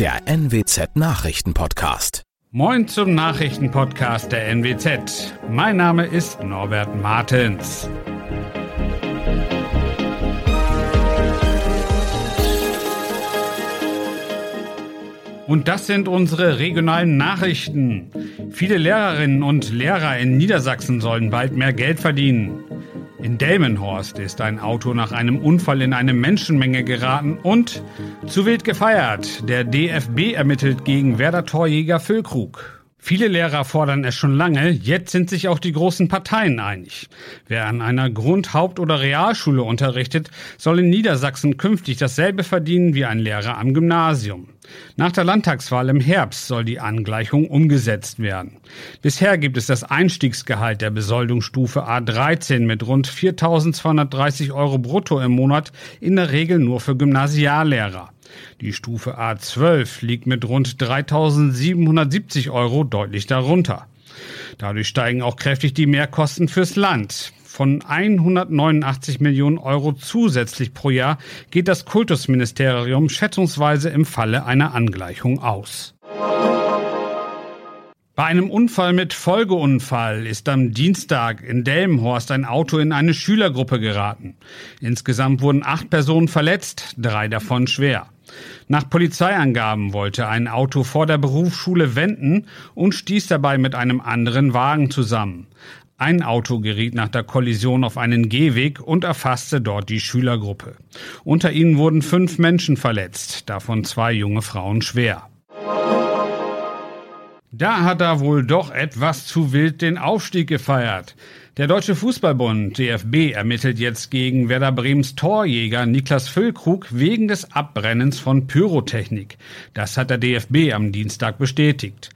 der NWZ Nachrichtenpodcast. Moin zum Nachrichtenpodcast der NWZ. Mein Name ist Norbert Martens. Und das sind unsere regionalen Nachrichten. Viele Lehrerinnen und Lehrer in Niedersachsen sollen bald mehr Geld verdienen. In Delmenhorst ist ein Auto nach einem Unfall in eine Menschenmenge geraten und zu wild gefeiert. Der DFB ermittelt gegen Werder-Torjäger Füllkrug. Viele Lehrer fordern es schon lange, jetzt sind sich auch die großen Parteien einig. Wer an einer Grund-, Haupt- oder Realschule unterrichtet, soll in Niedersachsen künftig dasselbe verdienen wie ein Lehrer am Gymnasium. Nach der Landtagswahl im Herbst soll die Angleichung umgesetzt werden. Bisher gibt es das Einstiegsgehalt der Besoldungsstufe A13 mit rund 4.230 Euro brutto im Monat in der Regel nur für Gymnasiallehrer. Die Stufe A12 liegt mit rund 3.770 Euro deutlich darunter. Dadurch steigen auch kräftig die Mehrkosten fürs Land. Von 189 Millionen Euro zusätzlich pro Jahr geht das Kultusministerium schätzungsweise im Falle einer Angleichung aus. Bei einem Unfall mit Folgeunfall ist am Dienstag in Delmenhorst ein Auto in eine Schülergruppe geraten. Insgesamt wurden acht Personen verletzt, drei davon schwer. Nach Polizeiangaben wollte ein Auto vor der Berufsschule wenden und stieß dabei mit einem anderen Wagen zusammen. Ein Auto geriet nach der Kollision auf einen Gehweg und erfasste dort die Schülergruppe. Unter ihnen wurden fünf Menschen verletzt, davon zwei junge Frauen schwer. Da hat er wohl doch etwas zu wild den Aufstieg gefeiert. Der Deutsche Fußballbund DFB ermittelt jetzt gegen Werder Bremens Torjäger Niklas Füllkrug wegen des Abbrennens von Pyrotechnik. Das hat der DFB am Dienstag bestätigt.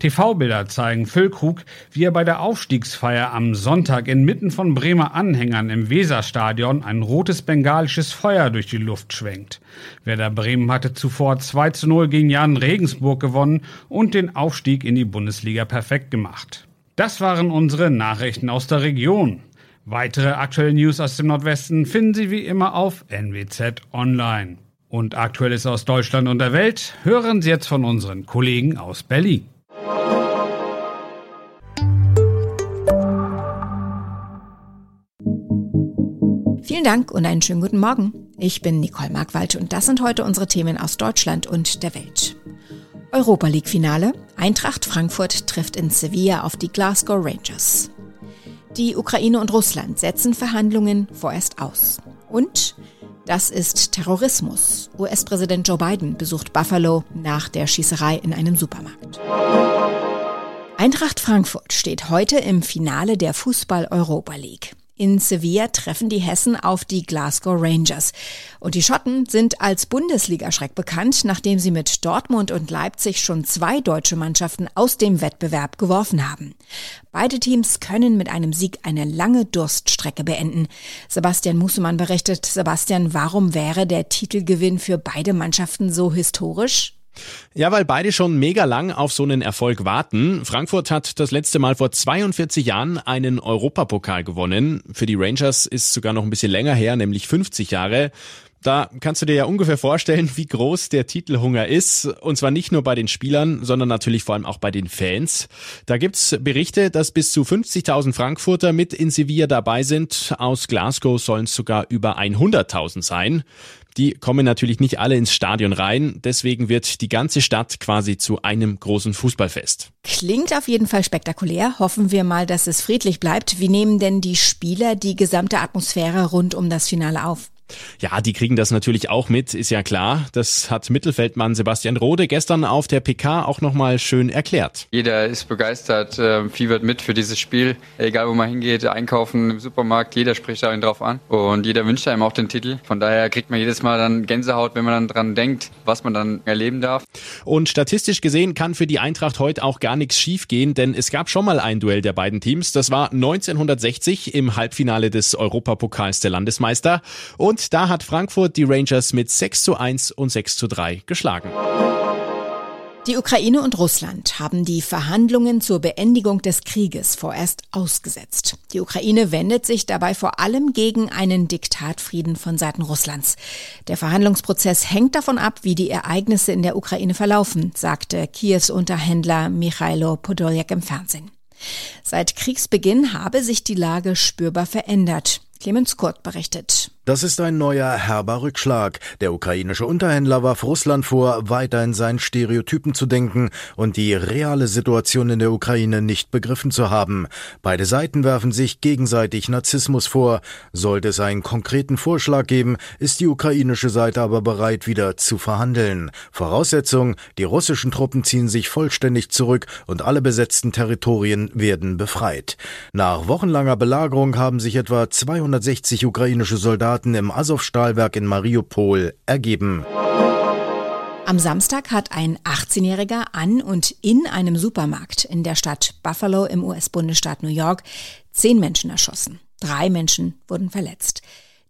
TV-Bilder zeigen Füllkrug, wie er bei der Aufstiegsfeier am Sonntag inmitten von Bremer Anhängern im Weserstadion ein rotes bengalisches Feuer durch die Luft schwenkt. Werder Bremen hatte zuvor 2 zu 0 gegen Jan Regensburg gewonnen und den Aufstieg in die Bundesliga perfekt gemacht. Das waren unsere Nachrichten aus der Region. Weitere aktuelle News aus dem Nordwesten finden Sie wie immer auf NWZ Online. Und Aktuelles aus Deutschland und der Welt hören Sie jetzt von unseren Kollegen aus Berlin. Vielen Dank und einen schönen guten Morgen. Ich bin Nicole Markwald und das sind heute unsere Themen aus Deutschland und der Welt. Europa League Finale. Eintracht Frankfurt trifft in Sevilla auf die Glasgow Rangers. Die Ukraine und Russland setzen Verhandlungen vorerst aus. Und das ist Terrorismus. US-Präsident Joe Biden besucht Buffalo nach der Schießerei in einem Supermarkt. Eintracht Frankfurt steht heute im Finale der Fußball Europa League. In Sevilla treffen die Hessen auf die Glasgow Rangers. Und die Schotten sind als Bundesligaschreck bekannt, nachdem sie mit Dortmund und Leipzig schon zwei deutsche Mannschaften aus dem Wettbewerb geworfen haben. Beide Teams können mit einem Sieg eine lange Durststrecke beenden. Sebastian Musemann berichtet, Sebastian, warum wäre der Titelgewinn für beide Mannschaften so historisch? Ja, weil beide schon mega lang auf so einen Erfolg warten. Frankfurt hat das letzte Mal vor 42 Jahren einen Europapokal gewonnen. Für die Rangers ist sogar noch ein bisschen länger her, nämlich 50 Jahre. Da kannst du dir ja ungefähr vorstellen, wie groß der Titelhunger ist. Und zwar nicht nur bei den Spielern, sondern natürlich vor allem auch bei den Fans. Da gibt's Berichte, dass bis zu 50.000 Frankfurter mit in Sevilla dabei sind. Aus Glasgow sollen es sogar über 100.000 sein. Die kommen natürlich nicht alle ins Stadion rein. Deswegen wird die ganze Stadt quasi zu einem großen Fußballfest. Klingt auf jeden Fall spektakulär. Hoffen wir mal, dass es friedlich bleibt. Wie nehmen denn die Spieler die gesamte Atmosphäre rund um das Finale auf? Ja, die kriegen das natürlich auch mit, ist ja klar. Das hat Mittelfeldmann Sebastian Rode gestern auf der PK auch nochmal schön erklärt. Jeder ist begeistert, äh, fiebert mit für dieses Spiel. Egal wo man hingeht, einkaufen im Supermarkt, jeder spricht da drauf an. Und jeder wünscht einem auch den Titel. Von daher kriegt man jedes Mal dann Gänsehaut, wenn man dann dran denkt, was man dann erleben darf. Und statistisch gesehen kann für die Eintracht heute auch gar nichts schiefgehen, denn es gab schon mal ein Duell der beiden Teams. Das war 1960 im Halbfinale des Europapokals der Landesmeister. Und da hat Frankfurt die Rangers mit 6 zu 1 und 6 zu 3 geschlagen. Die Ukraine und Russland haben die Verhandlungen zur Beendigung des Krieges vorerst ausgesetzt. Die Ukraine wendet sich dabei vor allem gegen einen Diktatfrieden von Seiten Russlands. Der Verhandlungsprozess hängt davon ab, wie die Ereignisse in der Ukraine verlaufen, sagte Kiews Unterhändler Michailo Podoljak im Fernsehen. Seit Kriegsbeginn habe sich die Lage spürbar verändert. Clemens Kurt berichtet. Das ist ein neuer herber Rückschlag. Der ukrainische Unterhändler warf Russland vor, weiter in seinen Stereotypen zu denken und die reale Situation in der Ukraine nicht begriffen zu haben. Beide Seiten werfen sich gegenseitig Narzissmus vor. Sollte es einen konkreten Vorschlag geben, ist die ukrainische Seite aber bereit, wieder zu verhandeln. Voraussetzung, die russischen Truppen ziehen sich vollständig zurück und alle besetzten Territorien werden befreit. Nach wochenlanger Belagerung haben sich etwa 260 ukrainische Soldaten Soldaten im Azov-Stahlwerk in Mariupol ergeben. Am Samstag hat ein 18-Jähriger an und in einem Supermarkt in der Stadt Buffalo im US-Bundesstaat New York zehn Menschen erschossen. Drei Menschen wurden verletzt.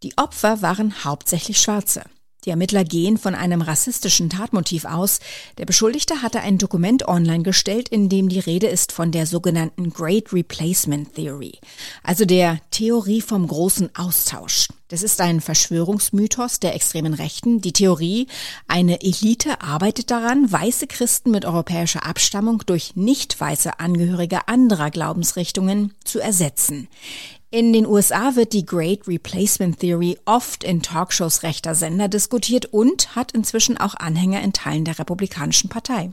Die Opfer waren hauptsächlich Schwarze. Die Ermittler gehen von einem rassistischen Tatmotiv aus. Der Beschuldigte hatte ein Dokument online gestellt, in dem die Rede ist von der sogenannten Great Replacement Theory, also der Theorie vom großen Austausch. Das ist ein Verschwörungsmythos der extremen Rechten. Die Theorie, eine Elite arbeitet daran, weiße Christen mit europäischer Abstammung durch nicht weiße Angehörige anderer Glaubensrichtungen zu ersetzen. In den USA wird die Great Replacement Theory oft in Talkshows rechter Sender diskutiert und hat inzwischen auch Anhänger in Teilen der Republikanischen Partei.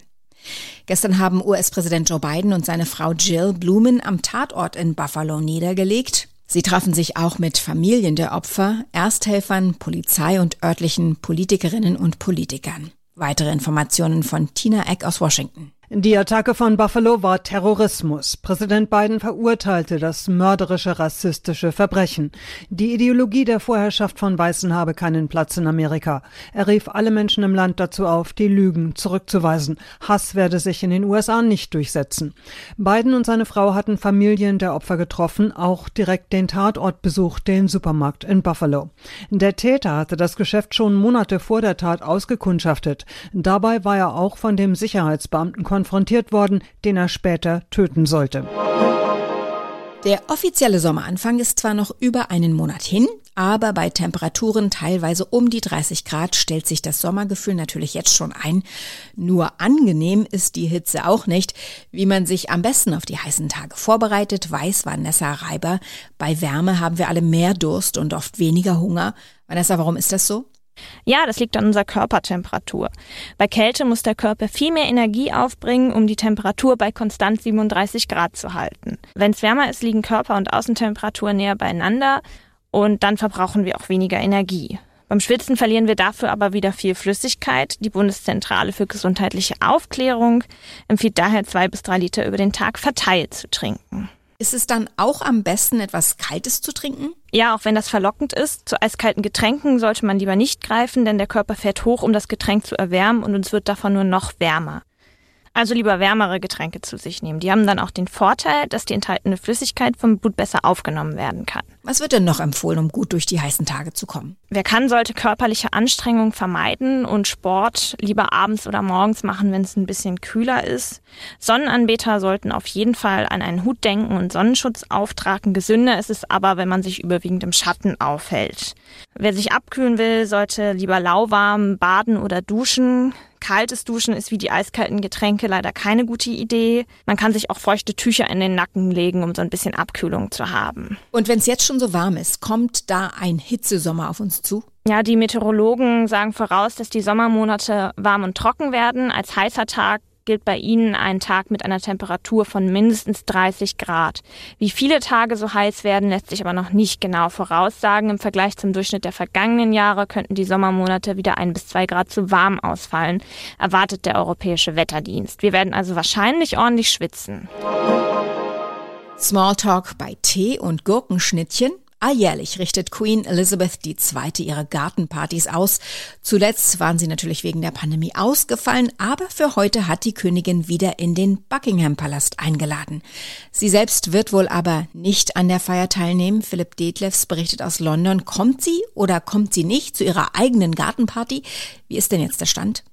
Gestern haben US-Präsident Joe Biden und seine Frau Jill Blumen am Tatort in Buffalo niedergelegt. Sie trafen sich auch mit Familien der Opfer, Ersthelfern, Polizei und örtlichen Politikerinnen und Politikern. Weitere Informationen von Tina Eck aus Washington. Die Attacke von Buffalo war Terrorismus. Präsident Biden verurteilte das mörderische rassistische Verbrechen. Die Ideologie der Vorherrschaft von Weißen habe keinen Platz in Amerika. Er rief alle Menschen im Land dazu auf, die Lügen zurückzuweisen. Hass werde sich in den USA nicht durchsetzen. Biden und seine Frau hatten Familien der Opfer getroffen, auch direkt den Tatort besucht, den Supermarkt in Buffalo. Der Täter hatte das Geschäft schon Monate vor der Tat ausgekundschaftet. Dabei war er auch von dem Sicherheitsbeamten konfrontiert worden, den er später töten sollte. Der offizielle Sommeranfang ist zwar noch über einen Monat hin, aber bei Temperaturen teilweise um die 30 Grad stellt sich das Sommergefühl natürlich jetzt schon ein. Nur angenehm ist die Hitze auch nicht. Wie man sich am besten auf die heißen Tage vorbereitet, weiß Vanessa Reiber. Bei Wärme haben wir alle mehr Durst und oft weniger Hunger. Vanessa, warum ist das so? Ja, das liegt an unserer Körpertemperatur. Bei Kälte muss der Körper viel mehr Energie aufbringen, um die Temperatur bei konstant 37 Grad zu halten. Wenn es wärmer ist, liegen Körper- und Außentemperatur näher beieinander und dann verbrauchen wir auch weniger Energie. Beim Schwitzen verlieren wir dafür aber wieder viel Flüssigkeit. Die Bundeszentrale für gesundheitliche Aufklärung empfiehlt daher zwei bis drei Liter über den Tag verteilt zu trinken. Ist es dann auch am besten, etwas Kaltes zu trinken? Ja, auch wenn das verlockend ist, zu eiskalten Getränken sollte man lieber nicht greifen, denn der Körper fährt hoch, um das Getränk zu erwärmen und uns wird davon nur noch wärmer. Also lieber wärmere Getränke zu sich nehmen. Die haben dann auch den Vorteil, dass die enthaltene Flüssigkeit vom Blut besser aufgenommen werden kann. Was wird denn noch empfohlen, um gut durch die heißen Tage zu kommen? Wer kann, sollte körperliche Anstrengung vermeiden und Sport lieber abends oder morgens machen, wenn es ein bisschen kühler ist. Sonnenanbeter sollten auf jeden Fall an einen Hut denken und Sonnenschutz auftragen. Gesünder ist es aber, wenn man sich überwiegend im Schatten aufhält. Wer sich abkühlen will, sollte lieber lauwarm baden oder duschen. Kaltes Duschen ist wie die eiskalten Getränke leider keine gute Idee. Man kann sich auch feuchte Tücher in den Nacken legen, um so ein bisschen Abkühlung zu haben. Und wenn es jetzt schon so warm ist, kommt da ein Hitzesommer auf uns zu? Ja, die Meteorologen sagen voraus, dass die Sommermonate warm und trocken werden. Als heißer Tag gilt bei Ihnen ein Tag mit einer Temperatur von mindestens 30 Grad. Wie viele Tage so heiß werden, lässt sich aber noch nicht genau voraussagen. Im Vergleich zum Durchschnitt der vergangenen Jahre könnten die Sommermonate wieder ein bis zwei Grad zu warm ausfallen, erwartet der Europäische Wetterdienst. Wir werden also wahrscheinlich ordentlich schwitzen. Smalltalk bei Tee und Gurkenschnittchen Alljährlich richtet Queen Elizabeth II. ihre Gartenpartys aus. Zuletzt waren sie natürlich wegen der Pandemie ausgefallen, aber für heute hat die Königin wieder in den Buckingham Palast eingeladen. Sie selbst wird wohl aber nicht an der Feier teilnehmen. Philipp Detlefs berichtet aus London. Kommt sie oder kommt sie nicht zu ihrer eigenen Gartenparty? Wie ist denn jetzt der Stand?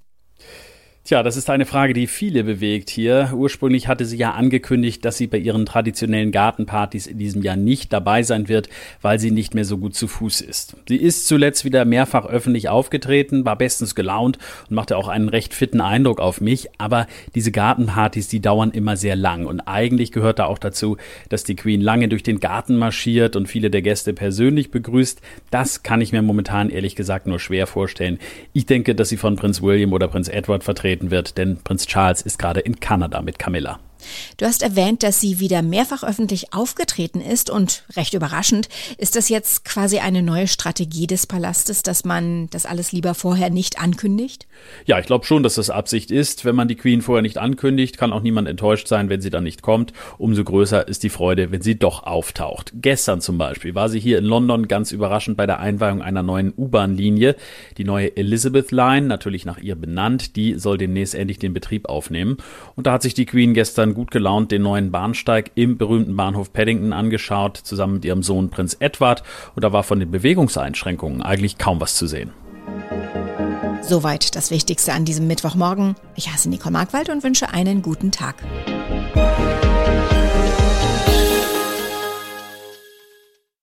Tja, das ist eine Frage, die viele bewegt hier. Ursprünglich hatte sie ja angekündigt, dass sie bei ihren traditionellen Gartenpartys in diesem Jahr nicht dabei sein wird, weil sie nicht mehr so gut zu Fuß ist. Sie ist zuletzt wieder mehrfach öffentlich aufgetreten, war bestens gelaunt und machte auch einen recht fitten Eindruck auf mich. Aber diese Gartenpartys, die dauern immer sehr lang. Und eigentlich gehört da auch dazu, dass die Queen lange durch den Garten marschiert und viele der Gäste persönlich begrüßt. Das kann ich mir momentan ehrlich gesagt nur schwer vorstellen. Ich denke, dass sie von Prinz William oder Prinz Edward vertreten auftreten wird, denn Prinz Charles ist gerade in Kanada mit Camilla. Du hast erwähnt, dass sie wieder mehrfach öffentlich aufgetreten ist und recht überraschend, ist das jetzt quasi eine neue Strategie des Palastes, dass man das alles lieber vorher nicht ankündigt? Ja, ich glaube schon, dass das Absicht ist. Wenn man die Queen vorher nicht ankündigt, kann auch niemand enttäuscht sein, wenn sie dann nicht kommt. Umso größer ist die Freude, wenn sie doch auftaucht. Gestern zum Beispiel war sie hier in London ganz überraschend bei der Einweihung einer neuen U-Bahn-Linie. Die neue Elizabeth Line, natürlich nach ihr benannt, die soll demnächst endlich den Betrieb aufnehmen. Und da hat sich die Queen gestern gut gelaunt den neuen Bahnsteig im berühmten Bahnhof Paddington angeschaut, zusammen mit ihrem Sohn Prinz Edward. Und da war von den Bewegungseinschränkungen eigentlich kaum was zu sehen. Soweit das Wichtigste an diesem Mittwochmorgen. Ich heiße Nicole Markwald und wünsche einen guten Tag.